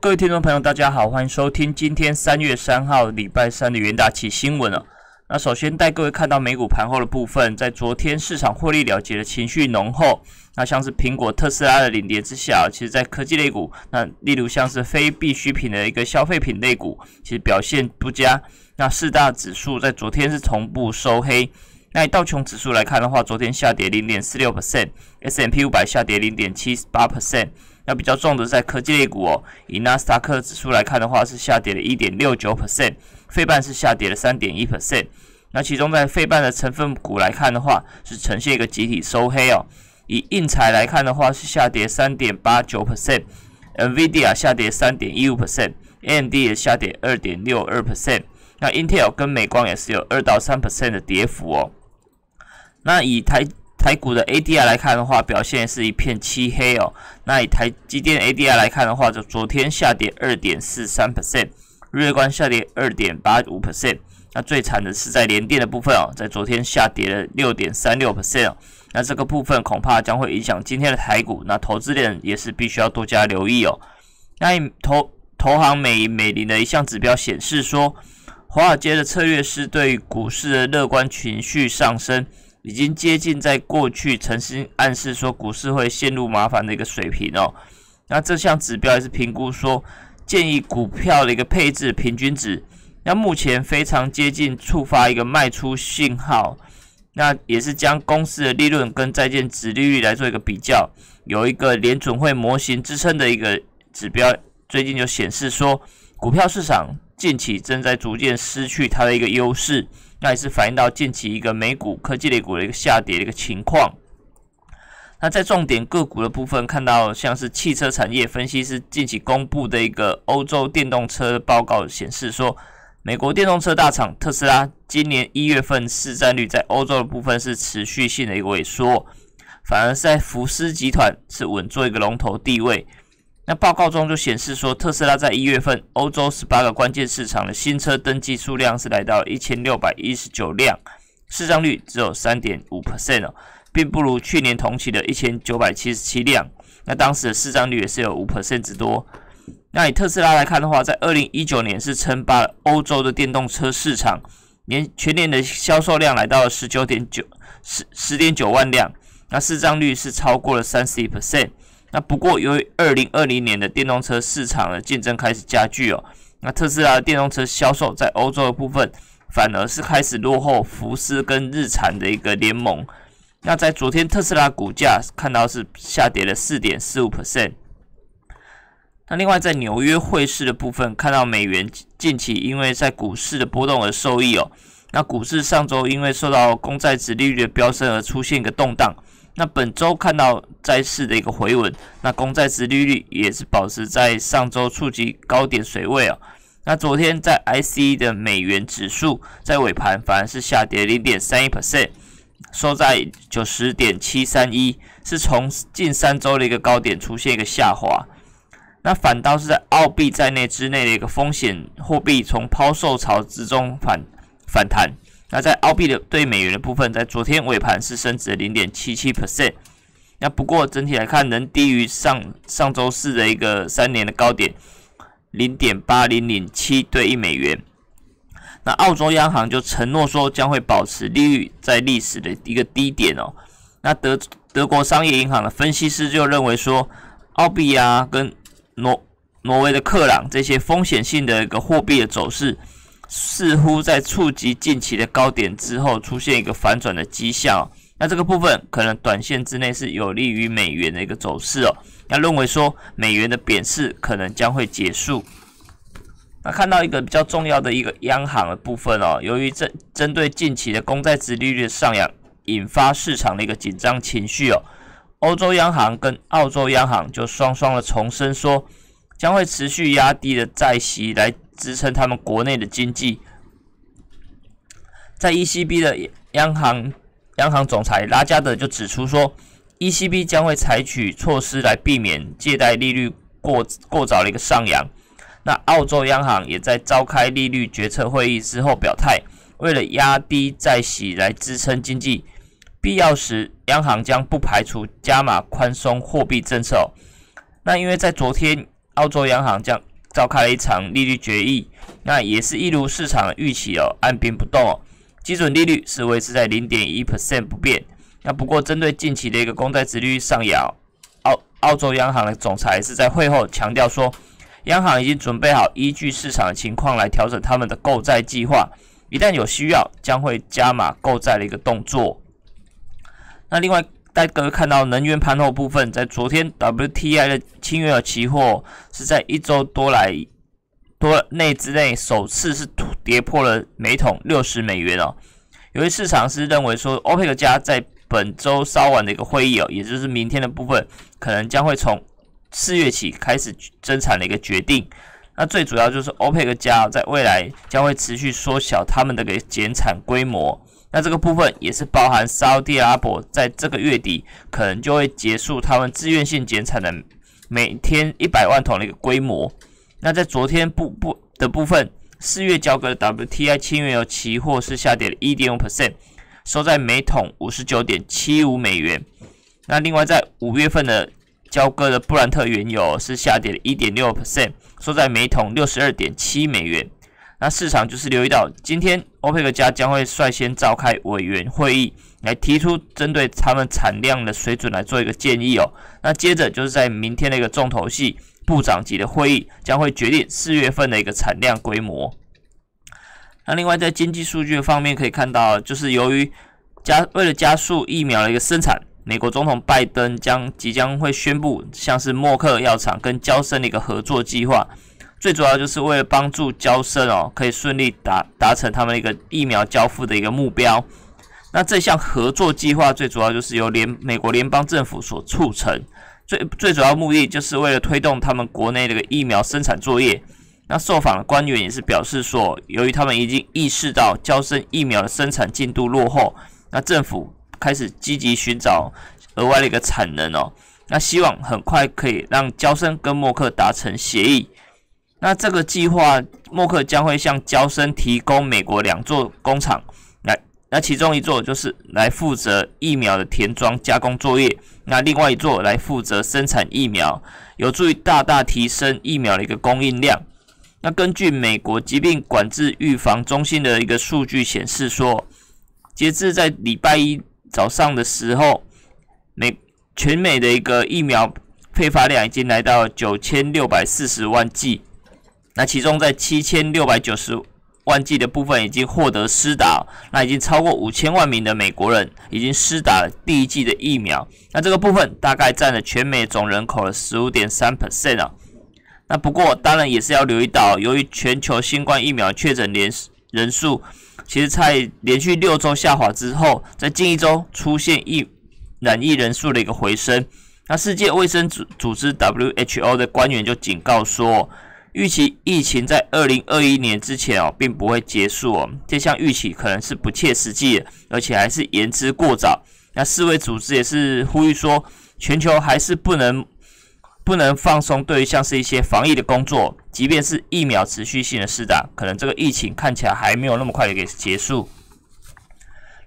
各位听众朋友，大家好，欢迎收听今天三月三号礼拜三的元大旗新闻哦。那首先带各位看到美股盘后的部分，在昨天市场获利了结的情绪浓厚，那像是苹果、特斯拉的领跌之下，其实在科技类股，那例如像是非必需品的一个消费品类股，其实表现不佳。那四大指数在昨天是同步收黑。那以道琼指数来看的话，昨天下跌零点四六 percent，S M P 五百下跌零点七八 percent。那比较重的在科技类股哦，以纳斯达克指数来看的话，是下跌了一点六九 percent。费半是下跌了三点一 percent，那其中在费半的成分股来看的话，是呈现一个集体收黑哦。以印材来看的话，是下跌三点八九 percent，NVIDIA 下跌三点一五 percent，AMD 也下跌二点六二 percent。那 Intel 跟美光也是有二到三 percent 的跌幅哦。那以台台股的 ADR 来看的话，表现是一片漆黑哦。那以台积电 ADR 来看的话，就昨天下跌二点四三 percent。日月光下跌二点八五 percent，那最惨的是在联电的部分哦，在昨天下跌了六点三六 percent 那这个部分恐怕将会影响今天的台股，那投资人也是必须要多加留意哦。那投投行美美林的一项指标显示说，华尔街的策略师对股市的乐观情绪上升，已经接近在过去曾经暗示说股市会陷入麻烦的一个水平哦。那这项指标也是评估说。建议股票的一个配置平均值，那目前非常接近触发一个卖出信号，那也是将公司的利润跟债券值利率来做一个比较，有一个联准会模型支撑的一个指标，最近就显示说，股票市场近期正在逐渐失去它的一个优势，那也是反映到近期一个美股科技类股的一个下跌的一个情况。那在重点个股的部分，看到像是汽车产业分析师近期公布的一个欧洲电动车报告显示说，美国电动车大厂特斯拉今年一月份市占率在欧洲的部分是持续性的一个萎缩，反而是在福斯集团是稳坐一个龙头地位。那报告中就显示说，特斯拉在一月份欧洲十八个关键市场的新车登记数量是来到一千六百一十九辆，市占率只有三点五 percent 哦。并不如去年同期的一千九百七十七辆，那当时的市占率也是有五 percent 之多。那以特斯拉来看的话，在二零一九年是称霸欧洲的电动车市场，年全年的销售量来到了十九点九十十点九万辆，那市占率是超过了三十一 percent。那不过由于二零二零年的电动车市场的竞争开始加剧哦，那特斯拉的电动车销售在欧洲的部分反而是开始落后福斯跟日产的一个联盟。那在昨天，特斯拉股价看到是下跌了四点四五 percent。那另外在纽约汇市的部分，看到美元近期因为在股市的波动而受益哦。那股市上周因为受到公债值利率的飙升而出现一个动荡。那本周看到债市的一个回稳，那公债值利率也是保持在上周触及高点水位哦。那昨天在 I C 的美元指数在尾盘反而是下跌零点三一 percent。收在九十点七三一，是从近三周的一个高点出现一个下滑。那反倒是在澳币在内之内的一个风险货币从抛售潮之中反反弹。那在澳币的对美元的部分，在昨天尾盘是升值零点七七 percent。那不过整体来看，仍低于上上周四的一个三年的高点零点八零零七对一美元。那澳洲央行就承诺说将会保持利率在历史的一个低点哦。那德德国商业银行的分析师就认为说，澳币啊跟挪挪威的克朗这些风险性的一个货币的走势，似乎在触及近期的高点之后出现一个反转的迹象。那这个部分可能短线之内是有利于美元的一个走势哦。那认为说美元的贬势可能将会结束。那看到一个比较重要的一个央行的部分哦，由于针针对近期的公债殖利率的上扬，引发市场的一个紧张情绪哦，欧洲央行跟澳洲央行就双双的重申说，将会持续压低的债息来支撑他们国内的经济。在 ECB 的央行央行总裁拉加德就指出说，ECB 将会采取措施来避免借贷利率过过早的一个上扬。那澳洲央行也在召开利率决策会议之后表态，为了压低债息来支撑经济，必要时央行将不排除加码宽松货币政策。那因为在昨天，澳洲央行将召开了一场利率决议，那也是一如市场预期哦，按兵不动哦，基准利率是维持在零点一 percent 不变。那不过针对近期的一个公债殖率上扬，澳澳洲央行的总裁是在会后强调说，央行已经准备好依据市场的情况来调整他们的购债计划，一旦有需要，将会加码购债的一个动作。那另外。大家看到能源盘后部分，在昨天 WTI 的轻原油期货是在一周多来多内之内首次是跌破了每桶六十美元哦。由于市场是认为说欧佩克加在本周稍晚的一个会议哦，也就是明天的部分，可能将会从四月起开始增产的一个决定。那最主要就是欧佩克加在未来将会持续缩小他们的个减产规模。那这个部分也是包含沙特阿拉伯在这个月底可能就会结束他们自愿性减产的每天一百万桶的一个规模。那在昨天部部的部分，四月交割的 WTI 轻原油期货是下跌了一点五 percent，收在每桶五十九点七五美元。那另外在五月份的交割的布兰特原油是下跌了一点六 percent，收在每桶六十二点七美元。那市场就是留意到，今天欧佩克加将会率先召开委员会议，来提出针对他们产量的水准来做一个建议哦。那接着就是在明天的一个重头戏，部长级的会议将会决定四月份的一个产量规模。那另外在经济数据方面可以看到，就是由于加为了加速疫苗的一个生产，美国总统拜登将即将会宣布，像是默克药厂跟交生的一个合作计划。最主要就是为了帮助交生哦，可以顺利达达成他们一个疫苗交付的一个目标。那这项合作计划最主要就是由联美国联邦政府所促成，最最主要目的就是为了推动他们国内的个疫苗生产作业。那受访的官员也是表示说，由于他们已经意识到交生疫苗的生产进度落后，那政府开始积极寻找额外的一个产能哦。那希望很快可以让交生跟默克达成协议。那这个计划，默克将会向交生提供美国两座工厂，来，那其中一座就是来负责疫苗的填装加工作业，那另外一座来负责生产疫苗，有助于大大提升疫苗的一个供应量。那根据美国疾病管制预防中心的一个数据显示说，截至在礼拜一早上的时候，美全美的一个疫苗配发量已经来到九千六百四十万剂。那其中在七千六百九十万剂的部分已经获得施打，那已经超过五千万名的美国人已经施打了第一剂的疫苗。那这个部分大概占了全美总人口的十五点三 percent 啊。那不过当然也是要留意到，由于全球新冠疫苗确诊连人数，其实在连续六周下滑之后，在近一周出现疫染疫人数的一个回升。那世界卫生组组织 WHO 的官员就警告说。预期疫情在二零二一年之前哦，并不会结束哦。这项预期可能是不切实际的，而且还是言之过早。那世卫组织也是呼吁说，全球还是不能不能放松对于像是一些防疫的工作，即便是疫苗持续性的施打，可能这个疫情看起来还没有那么快的给结束。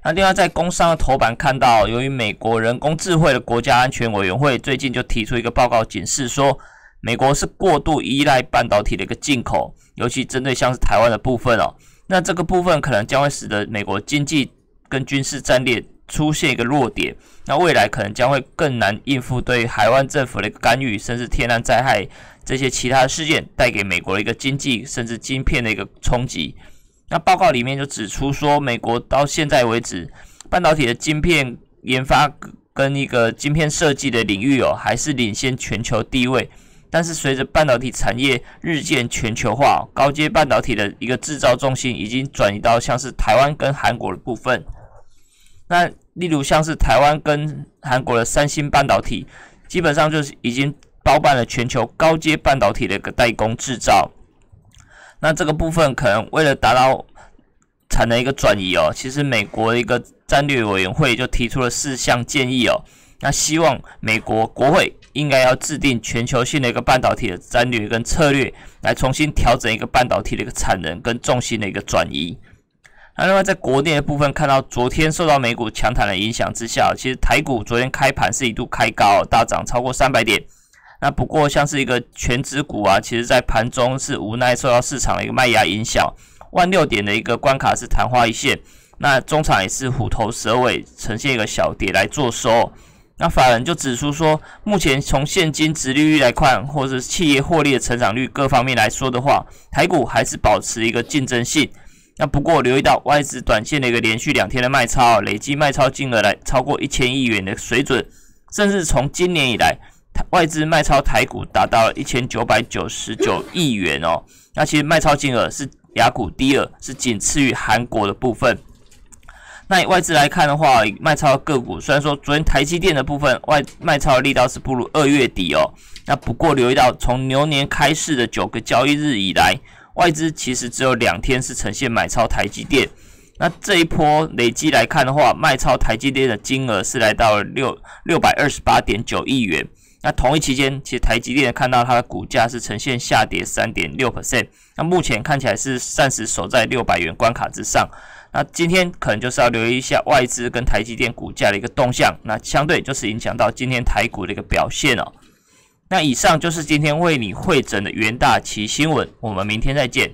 那另外在工商的头版看到，由于美国人工智慧的国家安全委员会最近就提出一个报告，警示说。美国是过度依赖半导体的一个进口，尤其针对像是台湾的部分哦，那这个部分可能将会使得美国经济跟军事战略出现一个弱点，那未来可能将会更难应付对台湾政府的一个干预，甚至天然灾害这些其他事件带给美国的一个经济甚至晶片的一个冲击。那报告里面就指出说，美国到现在为止，半导体的晶片研发跟一个晶片设计的领域哦，还是领先全球地位。但是随着半导体产业日渐全球化，高阶半导体的一个制造重心已经转移到像是台湾跟韩国的部分。那例如像是台湾跟韩国的三星半导体，基本上就是已经包办了全球高阶半导体的一个代工制造。那这个部分可能为了达到产能一个转移哦，其实美国的一个战略委员会就提出了四项建议哦。那希望美国国会应该要制定全球性的一个半导体的战略跟策略，来重新调整一个半导体的一个产能跟重心的一个转移。那另外在国内的部分，看到昨天受到美股强弹的影响之下，其实台股昨天开盘是一度开高，大涨超过三百点。那不过像是一个全指股啊，其实在盘中是无奈受到市场的一个卖压影响，万六点的一个关卡是昙花一现。那中场也是虎头蛇尾，呈现一个小跌来做收。那法人就指出说，目前从现金值利率来看，或者是企业获利的成长率各方面来说的话，台股还是保持一个竞争性。那不过留意到外资短线的一个连续两天的卖超，累计卖超金额来超过一千亿元的水准，甚至从今年以来，外资卖超台股达到了一千九百九十九亿元哦。那其实卖超金额是雅股第二，是仅次于韩国的部分。那以外资来看的话，卖超个股虽然说昨天台积电的部分外卖超的力道是不如二月底哦，那不过留意到从牛年开市的九个交易日以来，外资其实只有两天是呈现买超台积电。那这一波累积来看的话，卖超台积电的金额是来到了六六百二十八点九亿元。那同一期间，其实台积电看到它的股价是呈现下跌三点六 percent，那目前看起来是暂时守在六百元关卡之上。那今天可能就是要留意一下外资跟台积电股价的一个动向，那相对就是影响到今天台股的一个表现哦。那以上就是今天为你会诊的元大旗新闻，我们明天再见。